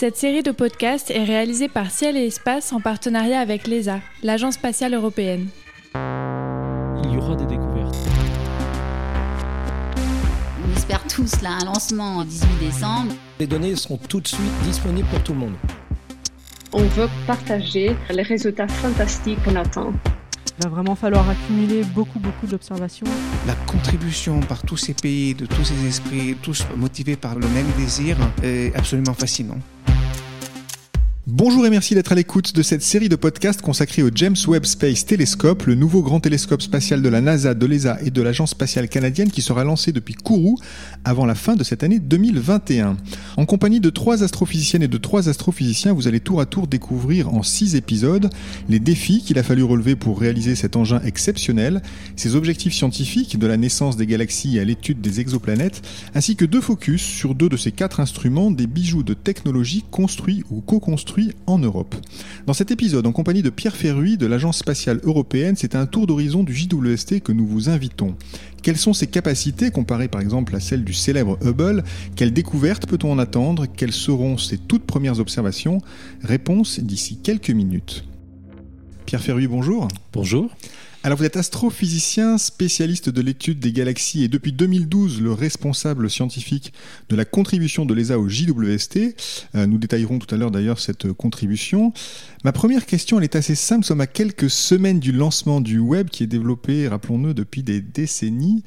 Cette série de podcasts est réalisée par Ciel et Espace en partenariat avec l'ESA, l'Agence spatiale européenne. Il y aura des découvertes. On espère tous là un lancement le 18 décembre. Les données seront tout de suite disponibles pour tout le monde. On veut partager les résultats fantastiques qu'on attend. Il va vraiment falloir accumuler beaucoup, beaucoup d'observations. La contribution par tous ces pays, de tous ces esprits, tous motivés par le même désir, est absolument fascinant. Bonjour et merci d'être à l'écoute de cette série de podcasts consacrée au James Webb Space Telescope, le nouveau grand télescope spatial de la NASA, de l'ESA et de l'Agence spatiale canadienne qui sera lancé depuis Kourou avant la fin de cette année 2021. En compagnie de trois astrophysiciennes et de trois astrophysiciens, vous allez tour à tour découvrir en six épisodes les défis qu'il a fallu relever pour réaliser cet engin exceptionnel, ses objectifs scientifiques de la naissance des galaxies à l'étude des exoplanètes, ainsi que deux focus sur deux de ces quatre instruments, des bijoux de technologie construits ou co-construits en Europe. Dans cet épisode, en compagnie de Pierre Ferruy de l'Agence spatiale européenne, c'est un tour d'horizon du JWST que nous vous invitons. Quelles sont ses capacités comparées par exemple à celles du célèbre Hubble? Quelles découvertes peut-on en attendre? Quelles seront ses toutes premières observations? Réponse d'ici quelques minutes. Pierre Ferruy, bonjour. Bonjour. Alors vous êtes astrophysicien, spécialiste de l'étude des galaxies et depuis 2012 le responsable scientifique de la contribution de l'ESA au JWST. Euh, nous détaillerons tout à l'heure d'ailleurs cette contribution. Ma première question elle est assez simple, nous sommes à quelques semaines du lancement du web qui est développé, rappelons-le, depuis des décennies.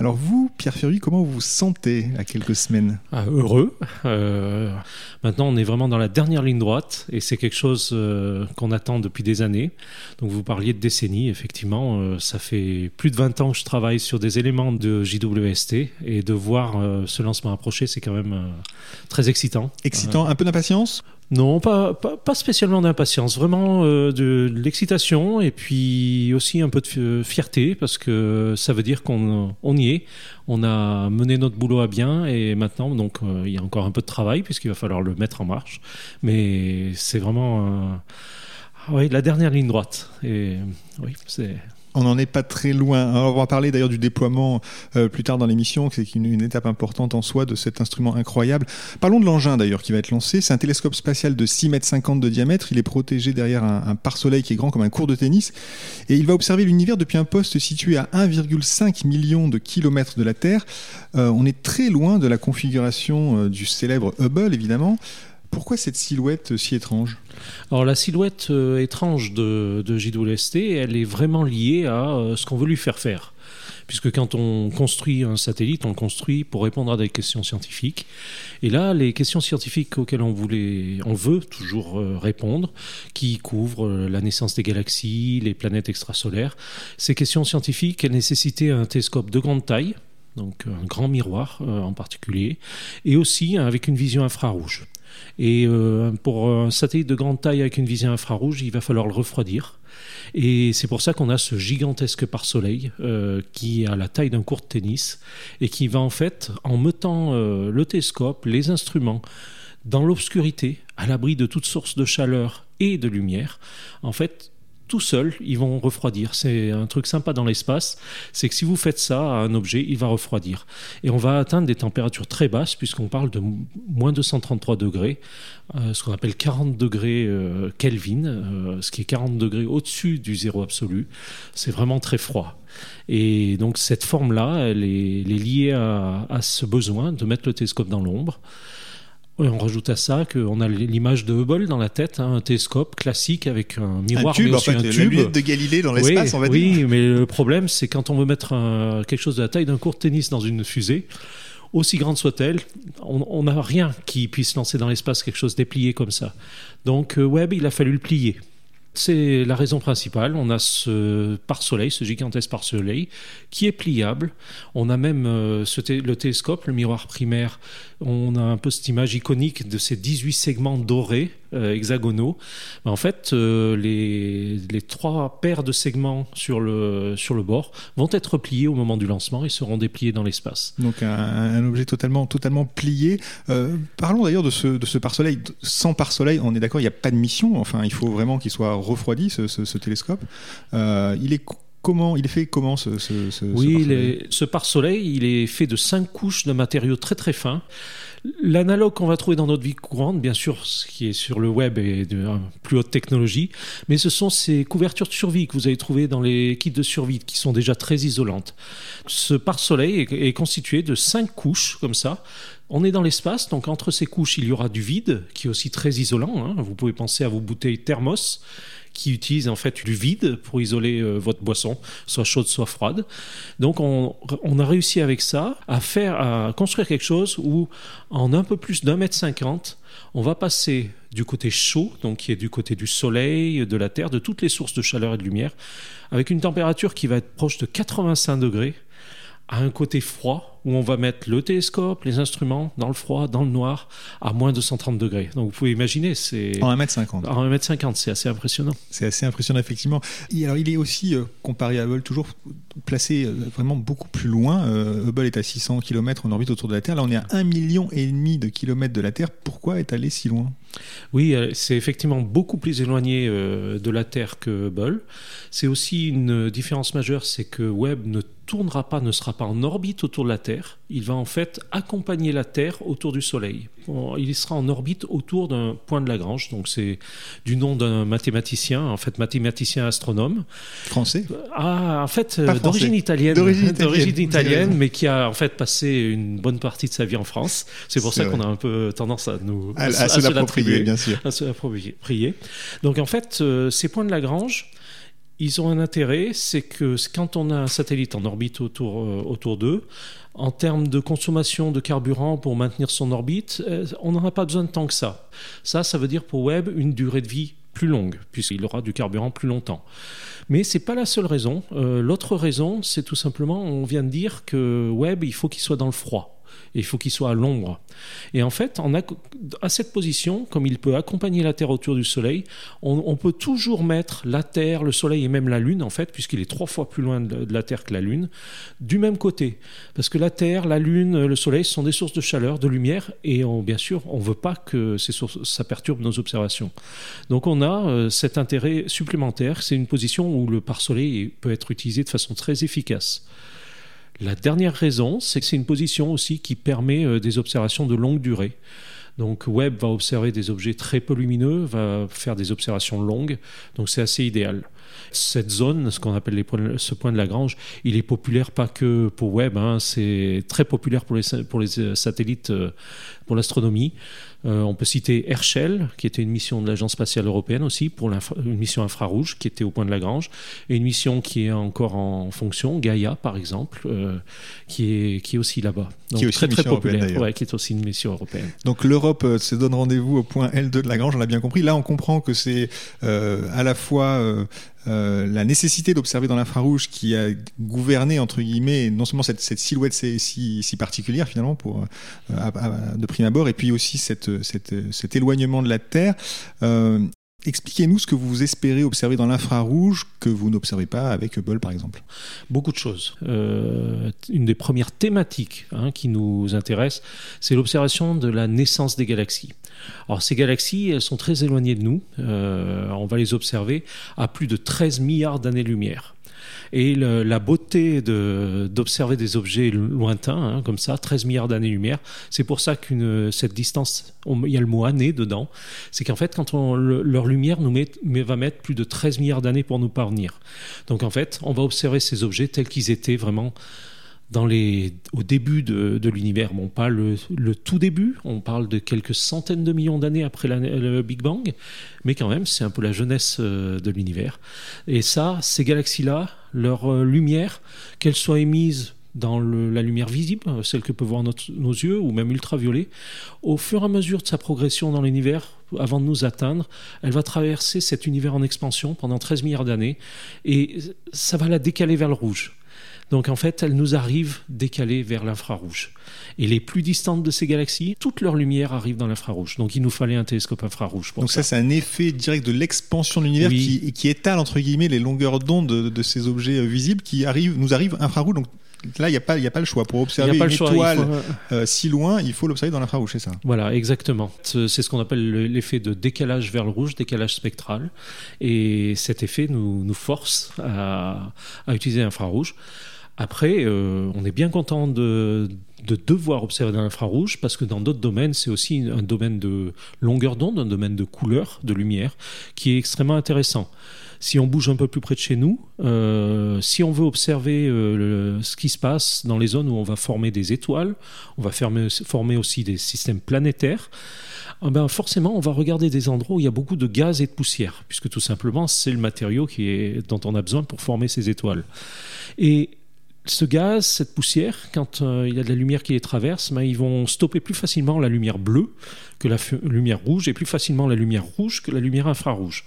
Alors vous, Pierre Ferry, comment vous vous sentez à quelques semaines? Ah, Heureux. Euh, maintenant, on est vraiment dans la dernière ligne droite et c'est quelque chose euh, qu'on attend depuis des années. Donc vous parliez de décennies, effectivement. Euh, ça fait plus de 20 ans que je travaille sur des éléments de JWST et de voir ce lancement approcher, c'est quand même très excitant. Excitant, un peu d'impatience? Non, pas, pas, spécialement d'impatience, vraiment euh, de, l'excitation et puis aussi un peu de fierté parce que ça veut dire qu'on on y est, on a mené notre boulot à bien et maintenant donc euh, il y a encore un peu de travail puisqu'il va falloir le mettre en marche, mais c'est vraiment oui, la dernière ligne droite. Et oui c'est on n'en est pas très loin. on va parler d'ailleurs du déploiement euh, plus tard dans l'émission, c'est une, une, étape importante en soi de cet instrument incroyable. Parlons de l'engin d'ailleurs qui va être lancé. C'est un télescope spatial de 6 mètres 50 de diamètre. Il est protégé derrière un, pare-soleil qui est grand comme un cours de tennis. Et il va observer l'univers depuis un poste situé à 1,5 million de kilomètres de la Terre. Euh, on est très loin de la configuration euh, du célèbre Hubble évidemment. Pourquoi cette silhouette si étrange? Alors la silhouette euh, étrange de, de JWST, elle est vraiment liée à euh, ce qu'on veut lui faire faire. Puisque quand on construit un satellite, on le construit pour répondre à des questions scientifiques. Et là, les questions scientifiques auxquelles on, voulait, on veut toujours euh, répondre, qui couvrent la naissance des galaxies, les planètes extrasolaires, ces questions scientifiques, elles nécessitaient un télescope de grande taille, donc un grand miroir en particulier, et aussi avec une vision infrarouge. Et euh, pour un satellite de grande taille avec une vision infrarouge, il va falloir le refroidir. Et c'est pour ça qu'on a ce gigantesque pare-soleil euh, qui a la taille d'un court de tennis et qui va en fait, en mettant euh, le télescope, les instruments dans l'obscurité, à l'abri de toute source de chaleur et de lumière, en fait, tout seul, ils vont refroidir. C'est un truc sympa dans l'espace, c'est que si vous faites ça à un objet, il va refroidir. Et on va atteindre des températures très basses, puisqu'on parle de moins 233 degrés, euh, ce qu'on appelle 40 degrés euh, Kelvin, euh, ce qui est 40 degrés au-dessus du zéro absolu. C'est vraiment très froid. Et donc cette forme-là, elle est, liée à ce besoin de mettre le télescope dans l'ombre on rajoute à ça qu'on a l'image de Hubble dans la tête, hein, un télescope classique avec un miroir, un tube, mais aussi un tube. de Galilée dans l'espace, oui, on va dire. Oui, mais le problème, c'est quand on veut mettre quelque chose de la taille d'un court tennis dans une fusée, aussi grande soit-elle, on n'a rien qui puisse lancer dans l'espace quelque chose déplié comme ça. Donc euh, Webb, il a fallu le plier. C'est la raison principale. On a ce pare-soleil, ce gigantesque pare-soleil, qui est pliable. On a même euh, le télescope, le miroir primaire. On a un peu cette image iconique de ces 18 segments dorés, hexagonaux. En fait, euh, les, trois paires de segments sur le, sur le bord vont être pliés au moment du lancement et seront dépliés dans l'espace. Donc un, objet totalement, totalement plié. parlons d'ailleurs de ce, de ce pare-soleil. Sans pare-soleil, on est d'accord, il n'y a pas de mission. Enfin, il faut vraiment qu'il soit refroidi ce, télescope. Euh, il est comment il est fait comment ce, ce, oui, ce pare-soleil il est fait de cinq couches de matériaux très très fins. L'analogue qu'on va trouver dans notre vie courante, bien sûr, ce qui est sur le web est de euh, plus haute technologie, mais ce sont ces couvertures de survie que vous allez trouver dans les kits de survie qui sont déjà très isolantes. Ce pare-soleil est, est constitué de cinq couches comme ça. On est dans l'espace, donc entre ces couches, il y aura du vide qui est aussi très isolant. hein. Vous pouvez penser à vos bouteilles thermos qui utilisent en fait du vide pour isoler euh, votre boisson, soit chaude, soit froide. Donc on, on a réussi avec ça à faire, à construire quelque chose où en un peu plus d'un mètre cinquante, on va passer du côté chaud, donc qui est du côté du soleil, de la terre, de toutes les sources de chaleur et de lumière, avec une température qui va être proche de 85 degrés, à un côté froid où on va mettre le télescope, les instruments dans le froid, dans le noir, à moins de 130 degrés. Donc vous pouvez imaginer, c'est En 1m50. en 1m50, c'est assez impressionnant. C'est assez impressionnant, effectivement. Et alors, il est aussi, euh, comparé à Hubble, toujours placé euh, vraiment beaucoup plus loin. Euh, Hubble est à 600 km en orbite autour de la Terre. Là, on est à 1,5 million et demi de kilomètres de la Terre. Pourquoi est allé si loin? Oui, c'est effectivement beaucoup plus éloigné de la Terre que Hubble. C'est aussi une différence majeure, c'est que Webb ne tournera pas, ne sera pas en orbite autour de la Terre. Il va en fait accompagner la Terre autour du Soleil. Il sera en orbite autour d'un point de Lagrange, donc c'est du nom d'un mathématicien, en fait mathématicien astronome. Français Ah, en fait, euh, d'origine italienne, D'origine italienne, mais qui a en fait passé une bonne partie de sa vie en France. C'est pour ça qu'on a un peu tendance à nous À, à se l'approprier, bien sûr. à se l'approprier. Donc en fait, euh, ces points de Lagrange, ils ont un intérêt, c'est que quand on a un satellite en orbite autour, euh, autour d'eux, en termes de consommation de carburant pour maintenir son orbite, euh, on n'en a pas besoin de tant que ça. Ça, ça veut dire pour Webb une durée de vie plus longue, puisqu'il aura du carburant plus longtemps. Mais c'est pas la seule raison. Euh, L'autre raison, c'est tout simplement, on vient de dire que Webb, il faut qu'il soit dans le froid. Il faut qu'il soit à l'ombre. Et en fait, à cette position, comme il peut accompagner la Terre autour du Soleil, on, peut toujours mettre la Terre, le Soleil et même la Lune, en fait, puisqu'il est trois fois plus loin de, la Terre que la Lune, du même côté. Parce que la Terre, la Lune, le Soleil sont des sources de chaleur, de lumière, et bien sûr, on ne veut pas que ça perturbe nos observations. Donc on a euh, cet intérêt supplémentaire, c'est une position où le pare-soleil peut être utilisé de façon très efficace. La dernière raison, c'est que c'est une position aussi qui permet euh, des observations de longue durée. Donc Webb va observer des objets très peu lumineux, va faire des observations longues, donc c'est assez idéal. Cette zone, ce qu'on appelle ce point de Lagrange, il est populaire pas que pour Webb, hein, c'est très populaire pour les, sa- pour les euh, satellites, euh, pour l'astronomie. Euh, on peut citer Herschel, qui était une mission de l'Agence spatiale européenne aussi, pour une mission infrarouge qui était au point de Lagrange, et une mission qui est encore en fonction, Gaia par exemple, euh, qui, est, qui est aussi là-bas. Donc Qui est aussi très très populaire, ouais, qui est aussi une mission européenne. Donc l'Europe euh, se donne rendez-vous au point L2 de Lagrange, on l'a bien compris. Là, on comprend que c'est à la fois euh, la nécessité d'observer dans l'infrarouge qui a gouverné, entre guillemets, non seulement cette, silhouette si, particulière finalement pour, euh, de prime abord, et puis aussi cet éloignement de la Terre. Euh, Expliquez-nous ce que vous espérez observer dans l'infrarouge que vous n'observez pas avec Hubble, par exemple. Beaucoup de choses. Euh, une des premières thématiques hein, qui nous intéresse, c'est l'observation de la naissance des galaxies. Alors ces galaxies, sont très éloignées de nous. Euh, on va les observer à plus de 13 milliards d'années-lumière. Et la beauté d'observer des objets lointains, hein, comme ça, 13 milliards d'années-lumière, c'est pour ça qu'une cette distance, il y a le mot année dedans, c'est qu'en fait, quand on, le- leur lumière nous met, va mettre plus de 13 milliards d'années pour nous parvenir. Donc en fait, on va observer ces objets tels qu'ils étaient vraiment dans les, au début de, l'univers. Bon, pas le, tout début, on parle de quelques centaines de millions d'années après le Big Bang, mais quand même, c'est un peu la jeunesse euh, de l'univers. Et ça, ces galaxies-là, leur euh, lumière, qu'elle soit émise dans la lumière visible, euh, celle que peuvent voir notre- nos yeux, ou même ultraviolet, au fur et à mesure de sa progression dans l'univers, avant de nous atteindre, elle va traverser cet univers en expansion pendant 13 milliards d'années, et ça va la décaler vers le rouge. Donc en fait, elle nous arrive décalée vers l'infrarouge. Et les plus distantes de ces galaxies, toute leur lumière arrive dans l'infrarouge. Donc il nous fallait un télescope infrarouge pour Donc ça. ça, c'est un effet direct de l'expansion de l'univers Oui. qui, qui étale entre guillemets les longueurs d'onde de, de ces objets euh, visibles qui arrivent, nous arrivent infrarouge. Donc là, il n'y a pas, y a pas le choix pour observer une choix. étoile faut- euh, si loin, il faut l'observer dans l'infrarouge, c'est ça. Voilà, exactement. C'est ce qu'on appelle le- l'effet de décalage vers le rouge, décalage spectral. Et cet effet nous, nous force à, à utiliser l'infrarouge. Après, euh, on est bien content de, de devoir observer dans l'infrarouge parce que dans d'autres domaines, c'est aussi un domaine de longueur d'onde, un domaine de couleur, de lumière, qui est extrêmement intéressant. Si on bouge un peu plus près de chez nous, euh, si on veut observer euh, ce qui se passe dans les zones où on va former des étoiles, on va former aussi des systèmes planétaires, ah ben forcément, on va regarder des endroits où il y a beaucoup de gaz et de poussière, puisque tout simplement, c'est le matériau qui est, dont on a besoin pour former ces étoiles. Et ce gaz, cette poussière, quand euh, il y a de la lumière qui les traverse, ben, ils vont stopper plus facilement la lumière bleue que la lumière rouge et plus facilement la lumière rouge que la lumière infrarouge.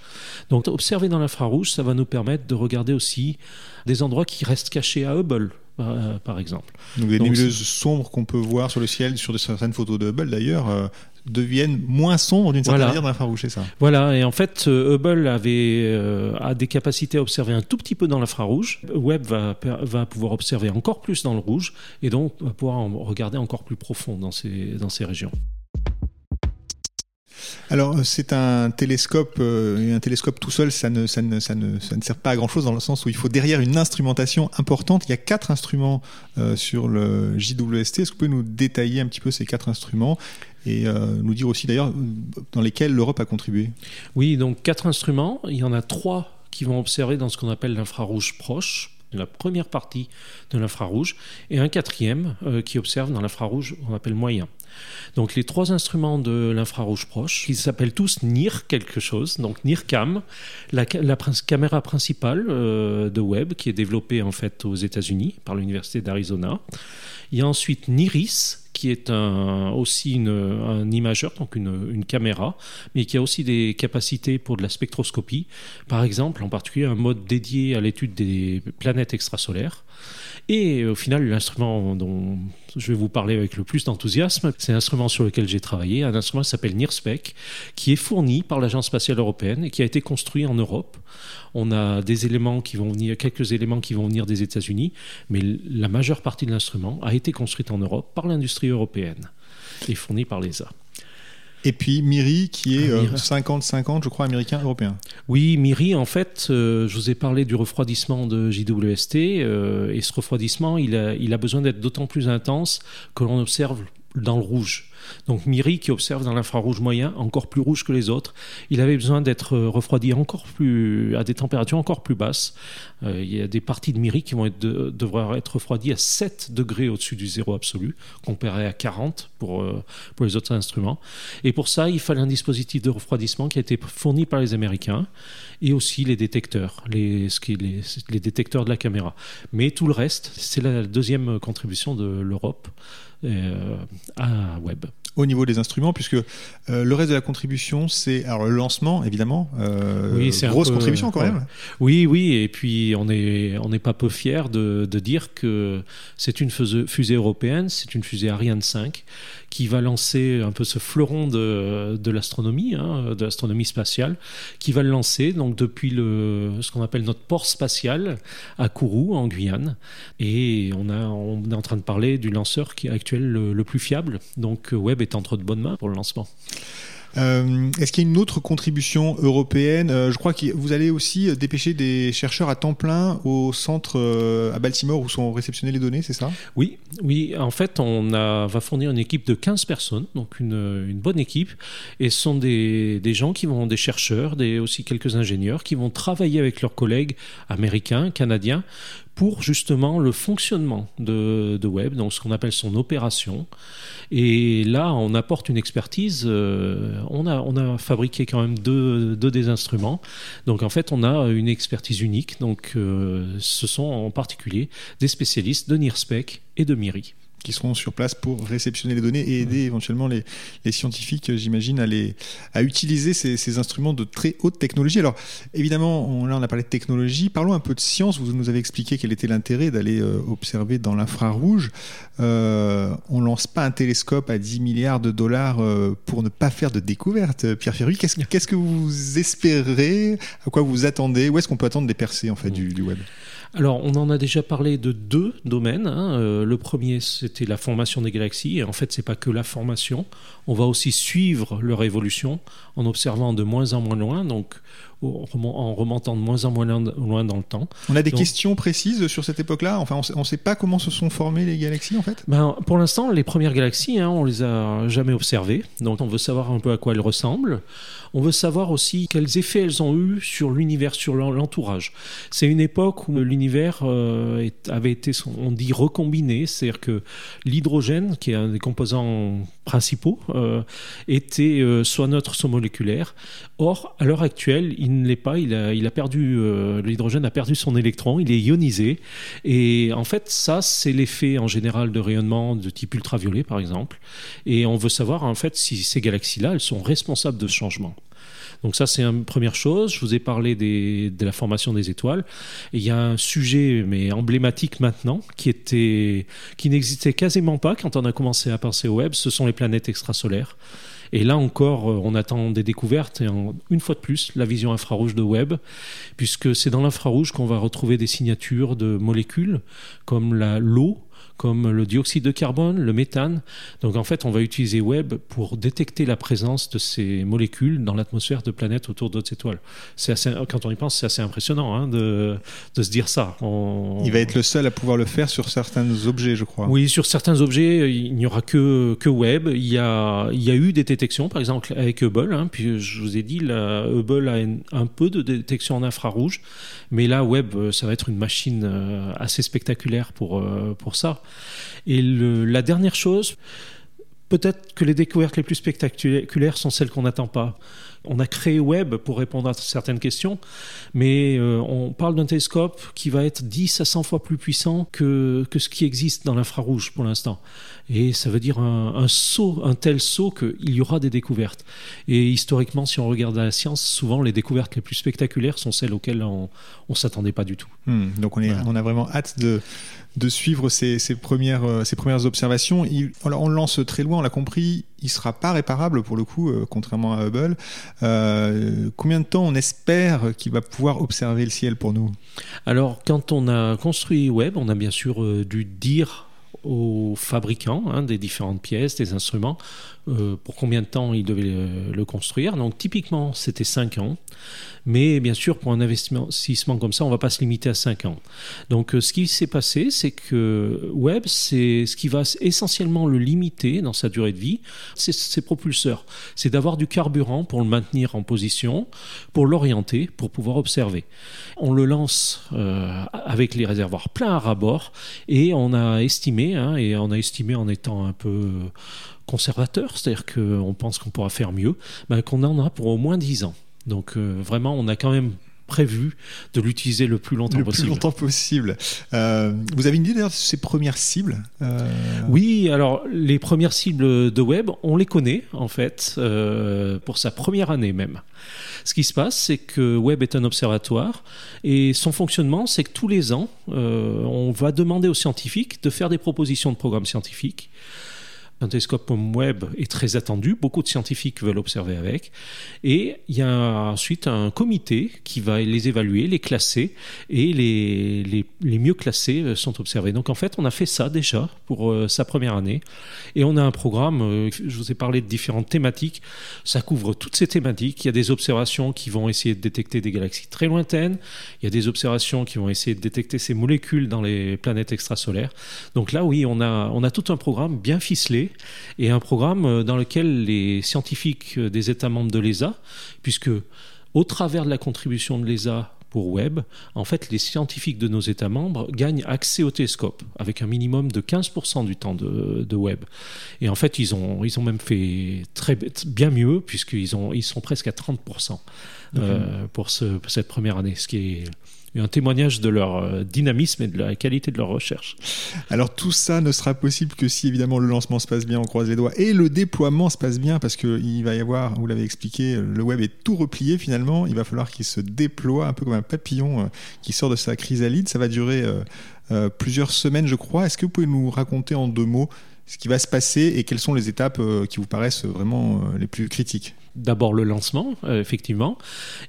Donc observer dans l'infrarouge, ça va nous permettre de regarder aussi des endroits qui restent cachés à Hubble, euh, par exemple. Donc des Donc, nébuleuses sombres qu'on peut voir sur le ciel, sur de- certaines photos de Hubble d'ailleurs, euh, deviennent moins sombres d'une certaine Voilà. manière dans l'infrarouge, c'est ça Voilà, et en fait, euh, Hubble avait, euh, a des capacités à observer un tout petit peu dans l'infrarouge. Webb va, va pouvoir observer encore plus dans le rouge, et donc va pouvoir en regarder encore plus profond dans ces, dans ces régions. Alors euh, c'est un télescope, euh, un télescope tout seul, ça ne, sert pas à grand chose dans le sens où il faut derrière une instrumentation importante. Il y a quatre instruments euh, sur le JWST. Est-ce que vous pouvez nous détailler un petit peu ces quatre instruments et nous dire aussi d'ailleurs dans lesquels l'Europe a contribué? Oui, donc quatre instruments. Il y en a trois qui vont observer dans ce qu'on appelle l'infrarouge proche, la première partie de l'infrarouge, et un quatrième euh, qui observe dans l'infrarouge qu'on appelle moyen. Donc les trois instruments de l'infrarouge proche, ils s'appellent tous NIR quelque chose, donc NIRCam, la, caméra principale euh, de Webb qui est développée en fait aux États-Unis par l'université d'Arizona. Il y a ensuite NIRIS qui est un, aussi une- un imageur, donc une, une caméra, mais qui a aussi des capacités pour de la spectroscopie. Par exemple, en particulier un mode dédié à l'étude des planètes extrasolaires. Et au final, l'instrument dont je vais vous parler avec le plus d'enthousiasme, c'est l'instrument sur lequel j'ai travaillé, un instrument qui s'appelle NIRSPEC, qui est fourni par l'Agence spatiale européenne et qui a été construit en Europe. On a des éléments qui vont venir, quelques éléments qui vont venir des États-Unis, mais la majeure partie de l'instrument a été construite en Europe par l'industrie européenne et fournie par l'ESA. Et puis Miri qui est Ah, euh. 50-50, je crois, américain, européen. Oui, Miri, en fait, euh, je vous ai parlé du refroidissement de JWST, euh, et ce refroidissement, il a, il a besoin d'être d'autant plus intense que l'on observe dans le rouge. Donc Miri, qui observe dans l'infrarouge moyen, encore plus rouge que les autres, il avait besoin d'être euh, refroidi encore plus, à des températures encore plus basses. Euh, il y a des parties de Miri qui vont être de- devoir être refroidies à 7 degrés au-dessus du zéro absolu, comparé à 40 pour, euh, pour les autres instruments. Et pour ça, il fallait un dispositif de refroidissement qui a été fourni par les Américains et aussi les détecteurs, les, détecteurs de la caméra. Mais tout le reste, c'est la deuxième contribution de l'Europe à Webb. Au niveau des instruments, puisque euh, le reste de la contribution, c'est alors le lancement, évidemment. euh, Oui, grosse peu- contribution quand ouais. même. Oui, oui, et puis on n'est on n'est pas peu fiers de, de dire que c'est une fusée européenne, c'est une fusée Ariane 5 qui va lancer un peu ce fleuron de, de l'astronomie, hein, de l'astronomie spatiale, qui va le lancer donc depuis le, ce qu'on appelle notre port spatial à Kourou, en Guyane. Et on, a, on est en train de parler du lanceur qui est actuel le, le plus fiable. Donc Webb est entre de bonnes mains pour le lancement. Euh, Est-ce qu'il y a une autre contribution européenne? Euh, Je crois que vous allez aussi dépêcher des chercheurs à temps plein au centre euh, à Baltimore où sont réceptionnées les données, c'est ça? Oui, oui. En fait, on a, va fournir une équipe de 15 personnes, donc une, une bonne équipe. Et ce sont des, des gens qui vont, des chercheurs, des, aussi quelques ingénieurs, qui vont travailler avec leurs collègues américains, canadiens, pour justement le fonctionnement de, de Webb, donc ce qu'on appelle son opération. Et là, on apporte une expertise. euh, on, a, fabriqué quand même deux, deux des instruments. Donc en fait, on a une expertise unique. Donc euh, ce sont en particulier des spécialistes de NIRSPEC et de MIRI. Qui seront sur place pour réceptionner les données et aider éventuellement les, les scientifiques, euh, j'imagine, à, les- à utiliser ces, ces instruments de très haute technologie. Alors, évidemment, on, là, on a parlé de technologie. Parlons un peu de science. Vous nous avez expliqué quel était l'intérêt d'aller euh, observer dans l'infrarouge. Euh, on lance pas un télescope à 10 milliards de dollars euh, pour ne pas faire de découvertes. Pierre Ferru, qu'est-ce qu'est-ce que vous espérez? À quoi vous attendez? Où est-ce qu'on peut attendre des percées en fait, du, du web? Alors, on en a déjà parlé de deux domaines. hein. Euh, le premier, c'était la formation des galaxies. Et en fait, c'est pas que la formation. On va aussi suivre leur évolution en observant de moins en moins loin. Donc, en remontant de moins en moins loin dans le temps. On a des questions précises sur cette époque-là? Enfin, on ne sait pas comment se sont formées les galaxies en fait? Ben, Pour l'instant, les premières galaxies, hein, on les a jamais observées. Donc on veut savoir un peu à quoi elles ressemblent. On veut savoir aussi quels effets elles ont eu sur l'univers, sur l'entourage. C'est une époque où l'univers euh, avait été, on dit, recombiné, c'est-à-dire que l'hydrogène, qui est un des composants principaux, euh, était euh, soit neutre, soit moléculaire. Or, à l'heure actuelle, il ne l'est pas. Il a, il perdu, l'hydrogène a perdu son électron, il est ionisé. Et en fait, ça, c'est l'effet en général de rayonnement de type ultraviolet, par exemple. Et on veut savoir, en fait, si ces galaxies-là, elles sont responsables de ce changement. Donc ça, c'est une première chose. Je vous ai parlé de la formation des étoiles. il y a un sujet, mais emblématique maintenant, qui qui n'existait quasiment pas quand on a commencé à penser au web. Ce sont les planètes extrasolaires. Et là encore, euh, on attend des découvertes et une fois de plus, la vision infrarouge de Webb, puisque c'est dans l'infrarouge qu'on va retrouver des signatures de molécules comme l'eau, comme le dioxyde de carbone, le méthane. Donc en fait, on va utiliser Webb pour détecter la présence de ces molécules dans l'atmosphère de planètes autour d'autres étoiles. C'est assez, quand on y pense, c'est assez impressionnant hein, de, de, se dire ça. Il va être le seul à pouvoir le faire sur certains objets, je crois. Oui, sur certains objets, il n'y aura que, que Webb. Il y, a, il y a eu des détections, par exemple avec Hubble. Hein, puis je vous ai dit, la, Hubble a un peu de détection en infrarouge, mais là, Webb, ça va être une machine euh, assez spectaculaire pour, euh, pour ça. Et la dernière chose, peut-être que les découvertes les plus spectaculaires sont celles qu'on n'attend pas. On a créé Webb pour répondre à certaines questions, mais euh, on parle d'un télescope qui va être 10 à 100 fois plus puissant que, que ce qui existe dans l'infrarouge pour l'instant. Et ça veut dire un, saut, un tel saut qu'il y aura des découvertes. Et historiquement, si on regarde la science, souvent les découvertes les plus spectaculaires sont celles auxquelles on ne s'attendait pas du tout. Hmm, donc on, est, on a vraiment hâte de, de suivre ces, premières, euh, ces premières observations. on le lance très loin, on l'a compris, il ne sera pas réparable pour le coup, euh, contrairement à Hubble. Euh, combien de temps on espère qu'il va pouvoir observer le ciel pour nous? Alors, quand on a construit Webb, on a bien sûr dû dire aux fabricants hein, des différentes pièces, des instruments, pour combien de temps ils devaient le, construire. Donc typiquement, c'était 5 ans. Mais bien sûr, pour un investissement comme ça, on ne va pas se limiter à 5 ans. Donc euh, ce qui s'est passé, c'est que Webb, c'est ce qui va essentiellement le limiter dans sa durée de vie, c'est ses propulseurs. C'est d'avoir du carburant pour le maintenir en position, pour l'orienter, pour pouvoir observer. On le lance euh, avec les réservoirs pleins à rabord et on a estimé, hein, et on a estimé en étant un peu conservateur, c'est-à-dire qu'on pense qu'on pourra faire mieux, ben, qu'on en a pour au moins 10 ans. Donc euh, vraiment, on a quand même prévu de l'utiliser le plus longtemps possible. Le plus longtemps possible. Euh, vous avez une idée d'ailleurs de ces premières cibles euh? Oui, alors les premières cibles de web, on les connaît en fait pour sa première année même. Ce qui se passe, c'est que Web est un observatoire et son fonctionnement, c'est que tous les ans, on va demander aux scientifiques de faire des propositions de programmes scientifiques un télescope comme Webb est très attendu, beaucoup de scientifiques veulent observer avec, et il y a ensuite un comité qui va les évaluer, les classer, et les, les, mieux classés euh, sont observés. Donc en fait, on a fait ça déjà pour euh, sa première année, et on a un programme, euh, je vous ai parlé de différentes thématiques, ça couvre toutes ces thématiques, il y a des observations qui vont essayer de détecter des galaxies très lointaines, il y a des observations qui vont essayer de détecter ces molécules dans les planètes extrasolaires. Donc là, oui, on a, on a tout un programme bien ficelé et un programme euh, dans lequel les scientifiques euh, des États membres de l'ESA, puisque au travers de la contribution de l'ESA pour Webb, en fait, les scientifiques de nos États membres gagnent accès au télescope avec un minimum de 15% du temps de, Webb. Et en fait, ils ont, ils ont même fait très, bien mieux puisqu'ils ils sont presque à 30% euh, pour, ce, pour cette première année, ce qui est un témoignage de leur euh, dynamisme et de la qualité de leur recherche. Alors tout ça ne sera possible que si évidemment le lancement se passe bien, on croise les doigts, et le déploiement se passe bien, parce qu'il va y avoir, vous l'avez expliqué, le web est tout replié finalement, il va falloir qu'il se déploie un peu comme un papillon euh, qui sort de sa chrysalide, ça va durer euh, plusieurs semaines je crois. Est-ce que vous pouvez nous raconter en deux mots ce qui va se passer et quelles sont les étapes qui vous paraissent vraiment les plus critiques d'abord le lancement, euh, effectivement,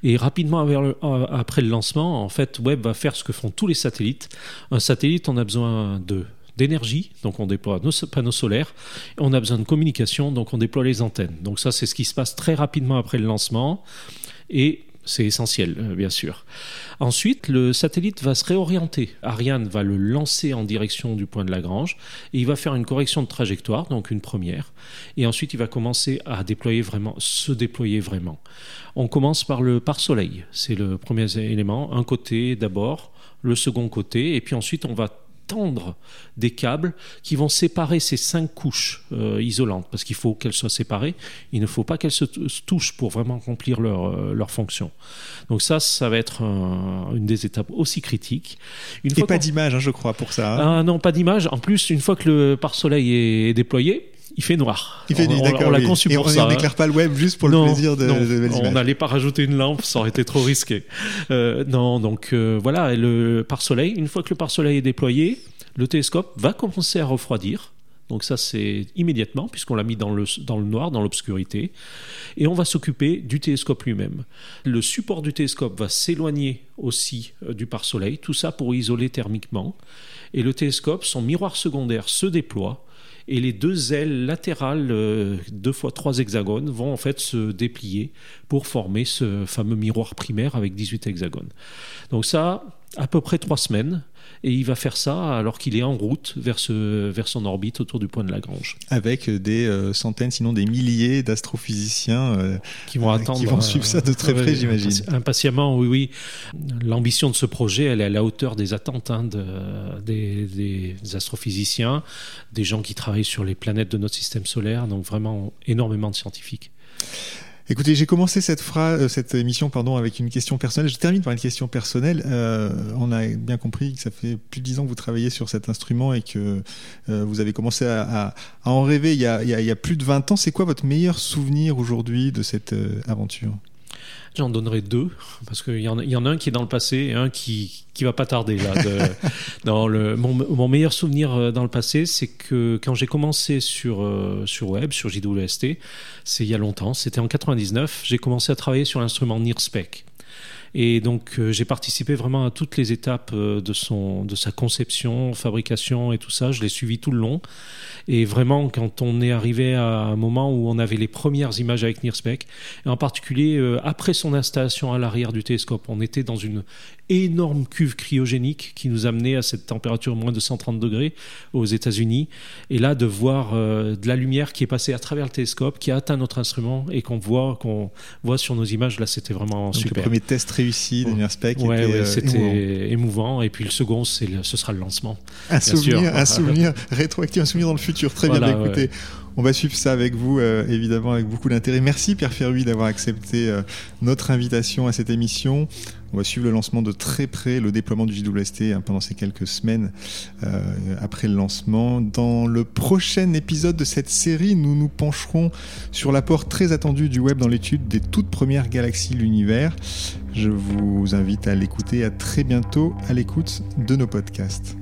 et rapidement euh, après le lancement, en fait, Webb va faire ce que font tous les satellites. Un satellite, on a besoin de d'énergie, donc on déploie nos panneaux solaires, on a besoin de communication, donc on déploie les antennes. Donc ça, c'est ce qui se passe très rapidement après le lancement. Et c'est essentiel, euh, bien sûr. Ensuite, le satellite va se réorienter. Ariane va le lancer en direction du point de Lagrange et il va faire une correction de trajectoire, donc une première. Et ensuite, il va commencer à déployer vraiment, se déployer vraiment. On commence par le pare-soleil. C'est le premier élément. Un côté d'abord, le second côté, et puis ensuite, on va tendre des câbles qui vont séparer ces cinq couches euh, isolantes, parce qu'il faut qu'elles soient séparées. Il ne faut pas qu'elles se, touchent pour vraiment accomplir leur, euh, leur fonction. Donc ça, ça va être une des étapes aussi critiques. Une Et pas d'image, hein, je crois, pour ça. Hein. Ah, non, pas d'image. En plus, une fois que le pare-soleil est déployé, il fait noir. Il fait nuit, d'accord. On, l'a conçu pour ça. On n'éclaire pas le web juste pour le plaisir de, non, On n'allait pas rajouter une lampe, ça aurait été trop risqué. Euh, non, donc euh, voilà, le pare-soleil, une fois que le pare-soleil est déployé, le télescope va commencer à refroidir. Donc ça, c'est immédiatement, puisqu'on l'a mis dans le, dans le noir, dans l'obscurité. Et on va s'occuper du télescope lui-même. Le support du télescope va s'éloigner aussi euh, du pare-soleil, tout ça pour isoler thermiquement. Et le télescope, son miroir secondaire se déploie et les deux ailes latérales, euh, deux fois trois hexagones, vont en fait se déplier pour former ce fameux miroir primaire avec 18 hexagones. Donc ça, à peu près trois semaines et il va faire ça alors qu'il est en route vers, ce, vers son orbite autour du point de Lagrange. Avec des euh, centaines, sinon des milliers d'astrophysiciens euh, qui vont attendre, qui vont suivre ça de très près, j'imagine. Impatiemment, oui, oui. L'ambition de ce projet, elle est à la hauteur des attentes hein, de, des, des, astrophysiciens, des gens qui travaillent sur les planètes de notre système solaire, donc vraiment énormément de scientifiques. Écoutez, j'ai commencé cette phrase, euh, cette émission, pardon, avec une question personnelle. Je termine par une question personnelle. Euh, on a bien compris que ça fait plus de dix ans que vous travaillez sur cet instrument et que euh, vous avez commencé à, en rêver il y, a, plus de 20 ans. C'est quoi votre meilleur souvenir aujourd'hui de cette aventure? J'en donnerai deux, parce qu'il y, en, y en a un qui est dans le passé et un qui, qui va pas tarder. Là, de, dans le, mon, mon, meilleur souvenir euh, dans le passé, c'est que quand j'ai commencé sur, euh, sur Web, sur JWST, c'est il y a longtemps, c'était en 99, j'ai commencé à travailler sur l'instrument NIRSPEC. Et donc euh, j'ai participé vraiment à toutes les étapes euh, de, son, de sa conception, fabrication et tout ça. Je l'ai suivi tout le long. Et vraiment, quand on est arrivé à un moment où on avait les premières images avec NIRSPEC, et en particulier euh, après son installation à l'arrière du télescope, on était dans une énorme cuve cryogénique qui nous amenait à cette température moins de 130 degrés aux États-Unis. Et là, de voir euh, de la lumière qui est passée à travers le télescope, qui a atteint notre instrument et qu'on voit, qu'on voit sur nos images, là, c'était vraiment Donc super. Le premier test réussi de NIRSPEC ouais, était, ouais, euh, c'était émouvant. émouvant. Et puis le second, c'est le, ce sera le lancement. Un souvenir, sûr. un souvenir rétroactif, un souvenir dans le futur. Très Voilà, bien, bah, écoutez. On va suivre ça avec vous, euh, évidemment, avec beaucoup d'intérêt. Merci Pierre Ferruy d'avoir accepté euh, notre invitation à cette émission. On va suivre le lancement de très près, le déploiement du JWST hein, pendant ces quelques semaines euh, après le lancement. Dans le prochain épisode de cette série, nous nous pencherons sur l'apport très attendu du web dans l'étude des toutes premières galaxies de l'univers. Je vous invite à l'écouter. À très bientôt à l'écoute de nos podcasts.